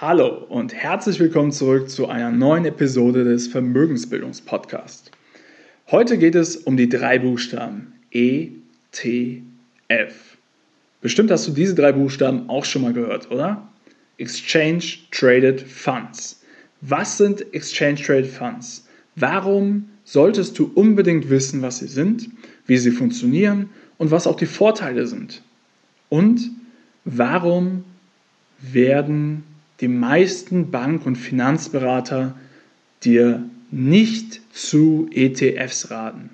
Hallo und herzlich willkommen zurück zu einer neuen Episode des Vermögensbildungspodcasts. Heute geht es um die drei Buchstaben ETF. Bestimmt hast du diese drei Buchstaben auch schon mal gehört, oder? Exchange Traded Funds. Was sind Exchange Traded Funds? Warum solltest du unbedingt wissen, was sie sind, wie sie funktionieren und was auch die Vorteile sind? Und warum werden die meisten Bank- und Finanzberater dir nicht zu ETFs raten.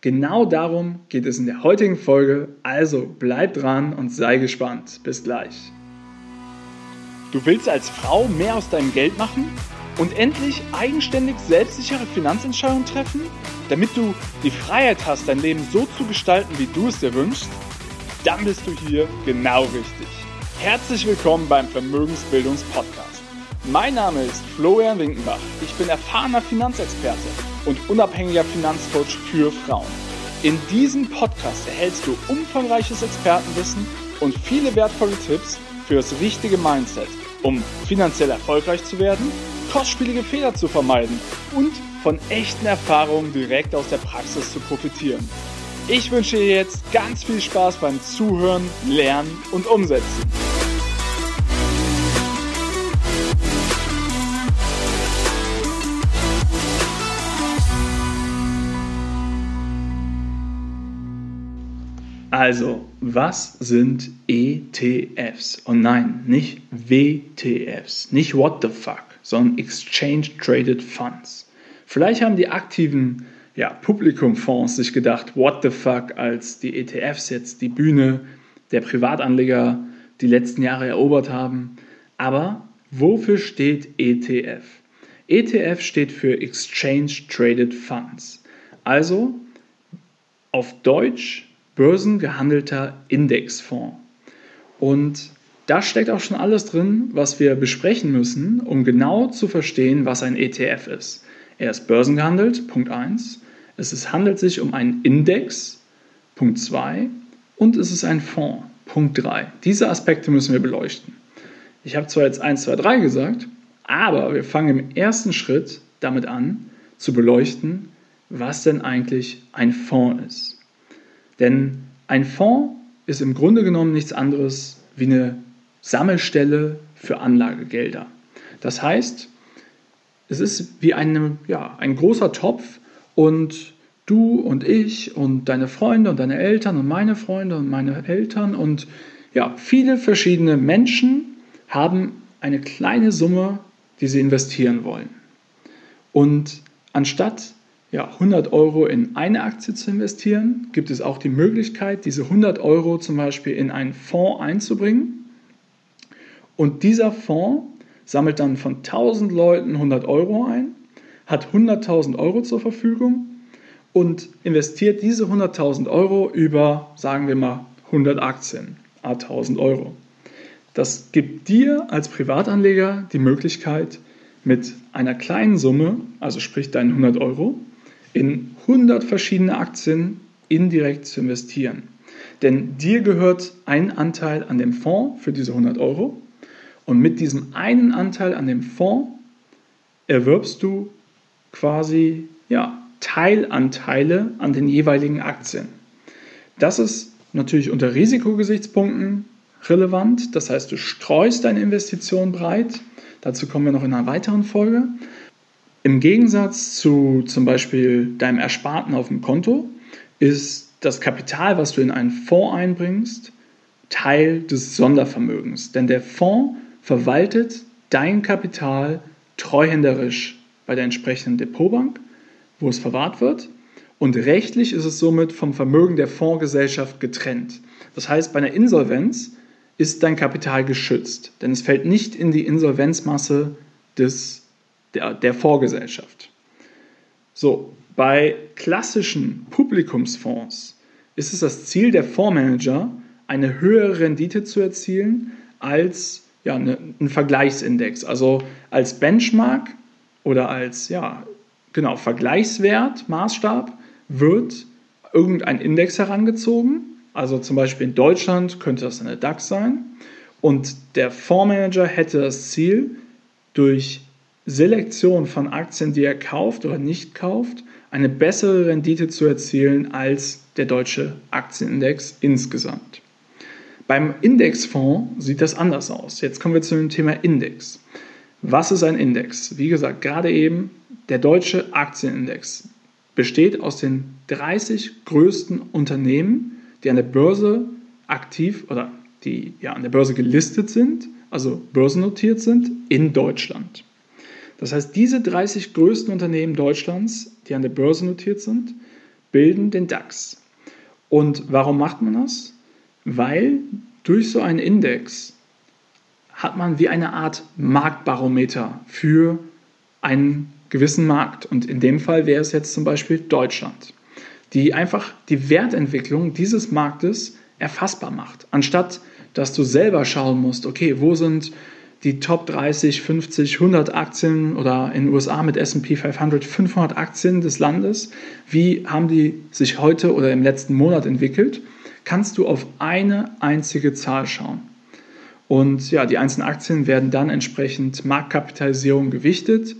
Genau darum geht es in der heutigen Folge, also bleib dran und sei gespannt. Bis gleich. Du willst als Frau mehr aus deinem Geld machen und endlich eigenständig selbstsichere Finanzentscheidungen treffen, damit du die Freiheit hast, dein Leben so zu gestalten, wie du es dir wünschst? Dann bist du hier genau richtig. Herzlich willkommen beim Vermögensbildungspodcast. Mein Name ist Florian Winkenbach. Ich bin erfahrener Finanzexperte und unabhängiger Finanzcoach für Frauen. In diesem Podcast erhältst du umfangreiches Expertenwissen und viele wertvolle Tipps für das richtige Mindset, um finanziell erfolgreich zu werden, kostspielige Fehler zu vermeiden und von echten Erfahrungen direkt aus der Praxis zu profitieren. Ich wünsche dir jetzt ganz viel Spaß beim Zuhören, Lernen und Umsetzen. Also, was sind ETFs? Und nein, nicht WTFs, nicht What the fuck, sondern Exchange Traded Funds. Vielleicht haben die aktiven ja, Publikumfonds sich gedacht, what the fuck, als die ETFs jetzt die Bühne der Privatanleger die letzten Jahre erobert haben. Aber wofür steht ETF? ETF steht für Exchange Traded Funds. Also auf Deutsch börsengehandelter Indexfonds. Und da steckt auch schon alles drin, was wir besprechen müssen, um genau zu verstehen, was ein ETF ist. Er ist börsengehandelt, Punkt 1. Es ist, handelt sich um einen Index, Punkt 2, und es ist ein Fonds, Punkt 3. Diese Aspekte müssen wir beleuchten. Ich habe zwar jetzt 1, 2, 3 gesagt, aber wir fangen im ersten Schritt damit an, zu beleuchten, was denn eigentlich ein Fonds ist. Denn ein Fonds ist im Grunde genommen nichts anderes wie eine Sammelstelle für Anlagegelder. Das heißt, es ist wie eine, ja, ein großer Topf, und du und ich und deine Freunde und deine Eltern und meine Freunde und meine Eltern und ja, viele verschiedene Menschen haben eine kleine Summe, die sie investieren wollen. Und anstatt ja, 100 Euro in eine Aktie zu investieren, gibt es auch die Möglichkeit, diese 100 Euro zum Beispiel in einen Fonds einzubringen. Und dieser Fonds sammelt dann von 1000 Leuten 100 Euro ein hat 100.000 Euro zur Verfügung und investiert diese 100.000 Euro über, sagen wir mal, 100 Aktien, a 1000 Euro. Das gibt dir als Privatanleger die Möglichkeit, mit einer kleinen Summe, also sprich deinen 100 Euro, in 100 verschiedene Aktien indirekt zu investieren. Denn dir gehört ein Anteil an dem Fonds für diese 100 Euro und mit diesem einen Anteil an dem Fonds erwirbst du quasi ja, Teilanteile an den jeweiligen Aktien. Das ist natürlich unter Risikogesichtspunkten relevant. Das heißt, du streust deine Investition breit. Dazu kommen wir noch in einer weiteren Folge. Im Gegensatz zu zum Beispiel deinem Ersparten auf dem Konto ist das Kapital, was du in einen Fonds einbringst, Teil des Sondervermögens. Denn der Fonds verwaltet dein Kapital treuhänderisch bei der entsprechenden Depotbank, wo es verwahrt wird. Und rechtlich ist es somit vom Vermögen der Fondsgesellschaft getrennt. Das heißt, bei einer Insolvenz ist dein Kapital geschützt, denn es fällt nicht in die Insolvenzmasse des, der, der Fondsgesellschaft. So, bei klassischen Publikumsfonds ist es das Ziel der Fondsmanager, eine höhere Rendite zu erzielen als ja, eine, ein Vergleichsindex, also als Benchmark oder als ja, genau, Vergleichswert, Maßstab, wird irgendein Index herangezogen. Also zum Beispiel in Deutschland könnte das eine DAX sein. Und der Fondsmanager hätte das Ziel, durch Selektion von Aktien, die er kauft oder nicht kauft, eine bessere Rendite zu erzielen als der deutsche Aktienindex insgesamt. Beim Indexfonds sieht das anders aus. Jetzt kommen wir zu dem Thema Index. Was ist ein Index? Wie gesagt, gerade eben der deutsche Aktienindex besteht aus den 30 größten Unternehmen, die an der Börse aktiv oder die ja an der Börse gelistet sind, also börsennotiert sind in Deutschland. Das heißt, diese 30 größten Unternehmen Deutschlands, die an der Börse notiert sind, bilden den DAX. Und warum macht man das? Weil durch so einen Index hat man wie eine Art Marktbarometer für einen gewissen Markt. Und in dem Fall wäre es jetzt zum Beispiel Deutschland, die einfach die Wertentwicklung dieses Marktes erfassbar macht. Anstatt dass du selber schauen musst, okay, wo sind die Top 30, 50, 100 Aktien oder in den USA mit SP 500 500 Aktien des Landes, wie haben die sich heute oder im letzten Monat entwickelt, kannst du auf eine einzige Zahl schauen. Und ja, die einzelnen Aktien werden dann entsprechend Marktkapitalisierung gewichtet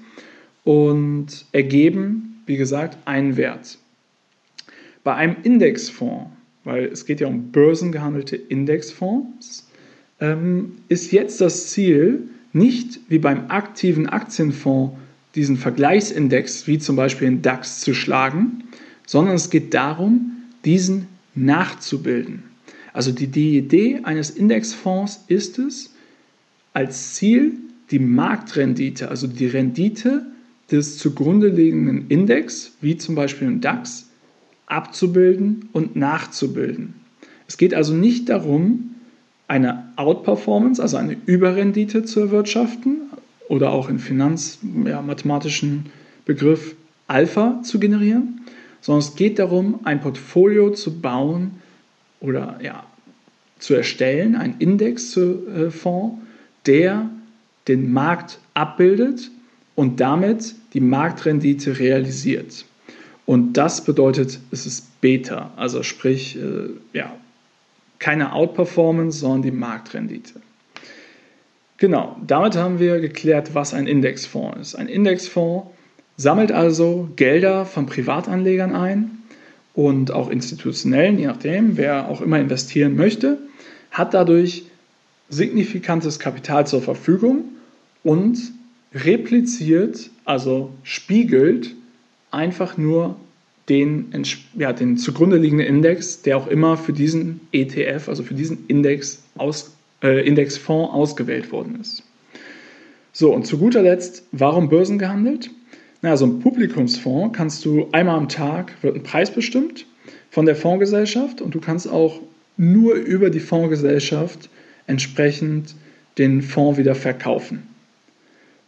und ergeben, wie gesagt, einen Wert. Bei einem Indexfonds, weil es geht ja um börsengehandelte Indexfonds, ähm, ist jetzt das Ziel, nicht wie beim aktiven Aktienfonds diesen Vergleichsindex, wie zum Beispiel den DAX, zu schlagen, sondern es geht darum, diesen nachzubilden. Also die, die Idee eines Indexfonds ist es, als Ziel die Marktrendite, also die Rendite des zugrunde liegenden Index, wie zum Beispiel im DAX, abzubilden und nachzubilden. Es geht also nicht darum, eine Outperformance, also eine Überrendite zu erwirtschaften oder auch in finanzmathematischen ja, Begriff Alpha zu generieren, sondern es geht darum, ein Portfolio zu bauen, oder ja, zu erstellen, einen Indexfonds, der den Markt abbildet und damit die Marktrendite realisiert. Und das bedeutet, es ist Beta, also sprich, äh, ja, keine Outperformance, sondern die Marktrendite. Genau, damit haben wir geklärt, was ein Indexfonds ist. Ein Indexfonds sammelt also Gelder von Privatanlegern ein und auch institutionellen, je nachdem, wer auch immer investieren möchte, hat dadurch signifikantes Kapital zur Verfügung und repliziert, also spiegelt einfach nur den, ja, den zugrunde liegenden Index, der auch immer für diesen ETF, also für diesen Index aus, äh, Indexfonds ausgewählt worden ist. So, und zu guter Letzt, warum Börsen gehandelt? Na, so ein Publikumsfonds kannst du einmal am Tag, wird ein Preis bestimmt von der Fondsgesellschaft und du kannst auch nur über die Fondsgesellschaft entsprechend den Fonds wieder verkaufen.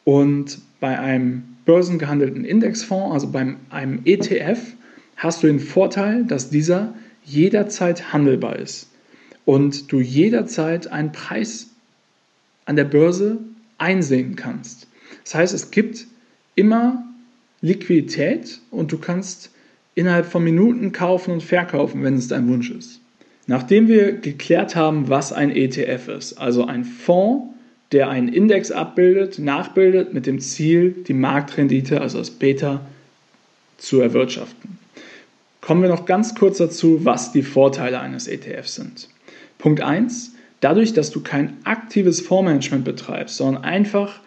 Und bei einem börsengehandelten Indexfonds, also bei einem ETF, hast du den Vorteil, dass dieser jederzeit handelbar ist und du jederzeit einen Preis an der Börse einsehen kannst. Das heißt, es gibt immer Liquidität und du kannst innerhalb von Minuten kaufen und verkaufen, wenn es dein Wunsch ist. Nachdem wir geklärt haben, was ein ETF ist, also ein Fonds, der einen Index abbildet, nachbildet mit dem Ziel, die Marktrendite, also das Beta, zu erwirtschaften. Kommen wir noch ganz kurz dazu, was die Vorteile eines ETFs sind. Punkt 1. Dadurch, dass du kein aktives Fondsmanagement betreibst, sondern einfach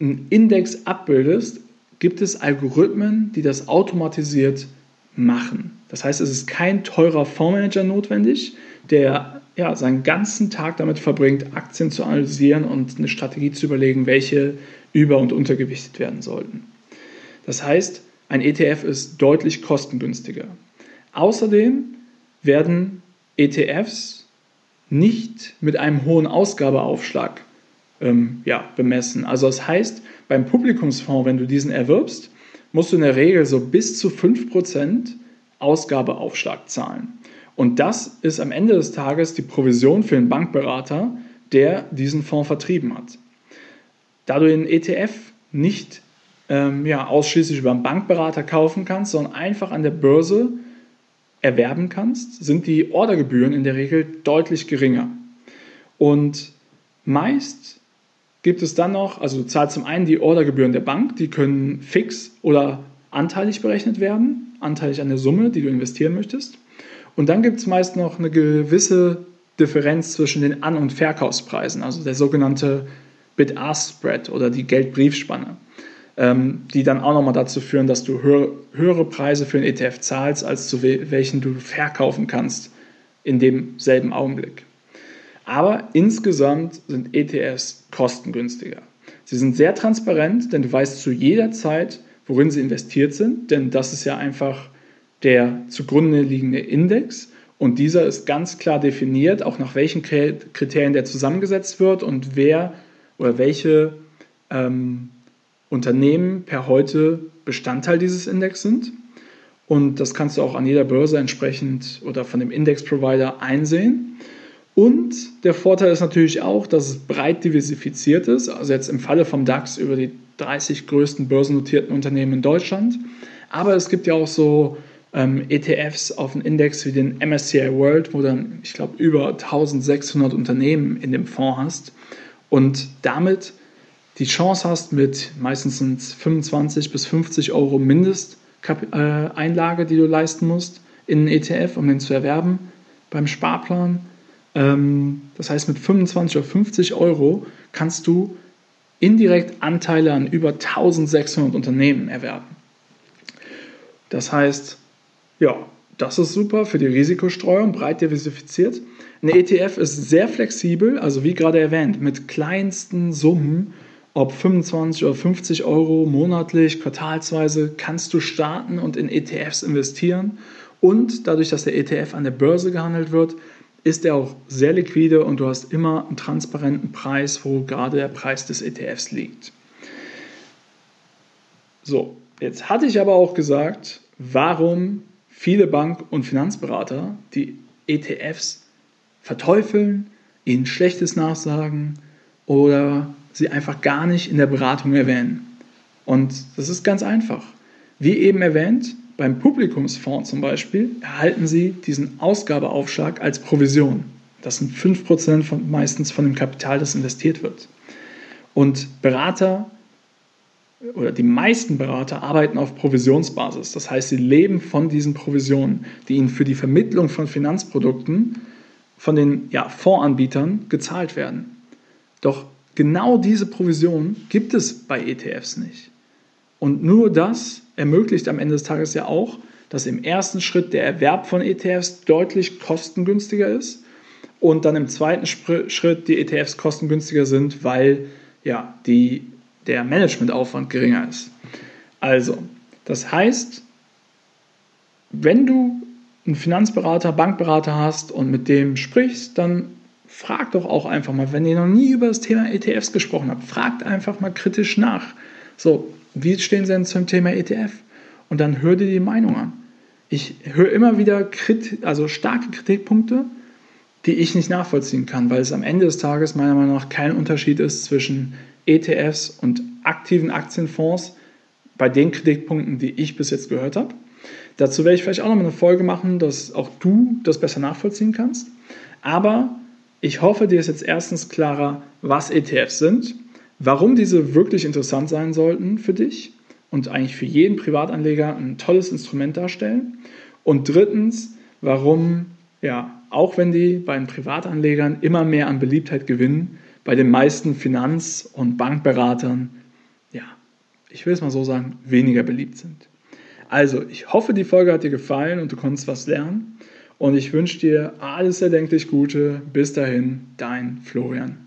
einen Index abbildest, gibt es Algorithmen, die das automatisiert machen. Das heißt, es ist kein teurer Fondsmanager notwendig, der ja, seinen ganzen Tag damit verbringt, Aktien zu analysieren und eine Strategie zu überlegen, welche über- und untergewichtet werden sollten. Das heißt, ein ETF ist deutlich kostengünstiger. Außerdem werden ETFs nicht mit einem hohen Ausgabeaufschlag ähm, ja, bemessen. Also das heißt, beim Publikumsfonds, wenn du diesen erwirbst, musst du in der Regel so bis zu 5% Ausgabeaufschlag zahlen. Und das ist am Ende des Tages die Provision für den Bankberater, der diesen Fonds vertrieben hat. Da du den ETF nicht ähm, ja, ausschließlich über einen Bankberater kaufen kannst, sondern einfach an der Börse erwerben kannst, sind die Ordergebühren in der Regel deutlich geringer. Und Meist gibt es dann noch, also du zahlst zum einen die Ordergebühren der Bank, die können fix oder anteilig berechnet werden, anteilig an der Summe, die du investieren möchtest. Und dann gibt es meist noch eine gewisse Differenz zwischen den An- und Verkaufspreisen, also der sogenannte Bid-Ask-Spread oder die Geldbriefspanne, die dann auch nochmal dazu führen, dass du höhere Preise für einen ETF zahlst, als zu welchen du verkaufen kannst in demselben Augenblick. Aber insgesamt sind ETFs kostengünstiger. Sie sind sehr transparent, denn du weißt zu jeder Zeit, worin sie investiert sind, denn das ist ja einfach der zugrunde liegende Index und dieser ist ganz klar definiert, auch nach welchen Kriterien der zusammengesetzt wird und wer oder welche ähm, Unternehmen per heute Bestandteil dieses Index sind. Und das kannst du auch an jeder Börse entsprechend oder von dem Index-Provider einsehen. Und der Vorteil ist natürlich auch, dass es breit diversifiziert ist. Also jetzt im Falle vom DAX über die 30 größten börsennotierten Unternehmen in Deutschland. Aber es gibt ja auch so ähm, ETFs auf einen Index wie den MSCI World, wo dann, ich glaube, über 1600 Unternehmen in dem Fonds hast und damit die Chance hast, mit meistens sind 25 bis 50 Euro Mindesteinlage, äh, die du leisten musst, in einen ETF, um den zu erwerben beim Sparplan. Ähm, das heißt, mit 25 oder 50 Euro kannst du indirekt Anteile an über 1600 Unternehmen erwerben. Das heißt, ja, das ist super für die Risikostreuung, breit diversifiziert. Ein ETF ist sehr flexibel, also wie gerade erwähnt, mit kleinsten Summen, ob 25 oder 50 Euro monatlich, quartalsweise, kannst du starten und in ETFs investieren. Und dadurch, dass der ETF an der Börse gehandelt wird, ist er auch sehr liquide und du hast immer einen transparenten Preis, wo gerade der Preis des ETFs liegt. So, jetzt hatte ich aber auch gesagt, warum viele Bank- und Finanzberater die ETFs verteufeln, ihnen Schlechtes nachsagen oder sie einfach gar nicht in der Beratung erwähnen. Und das ist ganz einfach. Wie eben erwähnt, beim Publikumsfonds zum Beispiel erhalten Sie diesen Ausgabeaufschlag als Provision. Das sind 5% von, meistens von dem Kapital, das investiert wird. Und Berater oder die meisten Berater arbeiten auf Provisionsbasis. Das heißt, sie leben von diesen Provisionen, die ihnen für die Vermittlung von Finanzprodukten von den ja, Fondsanbietern gezahlt werden. Doch genau diese Provision gibt es bei ETFs nicht. Und nur das ermöglicht am Ende des Tages ja auch, dass im ersten Schritt der Erwerb von ETFs deutlich kostengünstiger ist und dann im zweiten Schritt die ETFs kostengünstiger sind, weil ja, die der Managementaufwand geringer ist. Also, das heißt, wenn du einen Finanzberater, Bankberater hast und mit dem sprichst, dann frag doch auch einfach mal, wenn ihr noch nie über das Thema ETFs gesprochen habt, fragt einfach mal kritisch nach. So, wie stehen Sie denn zum Thema ETF? Und dann hör dir die Meinung an. Ich höre immer wieder Kritik, also starke Kritikpunkte, die ich nicht nachvollziehen kann, weil es am Ende des Tages meiner Meinung nach kein Unterschied ist zwischen ETFs und aktiven Aktienfonds bei den Kritikpunkten, die ich bis jetzt gehört habe. Dazu werde ich vielleicht auch noch mal eine Folge machen, dass auch du das besser nachvollziehen kannst. Aber ich hoffe, dir ist jetzt erstens klarer, was ETFs sind, warum diese wirklich interessant sein sollten für dich und eigentlich für jeden Privatanleger ein tolles Instrument darstellen. Und drittens, warum, ja, auch wenn die bei den Privatanlegern immer mehr an Beliebtheit gewinnen, bei den meisten Finanz- und Bankberatern, ja, ich will es mal so sagen, weniger beliebt sind. Also, ich hoffe, die Folge hat dir gefallen und du konntest was lernen. Und ich wünsche dir alles erdenklich Gute. Bis dahin, dein Florian.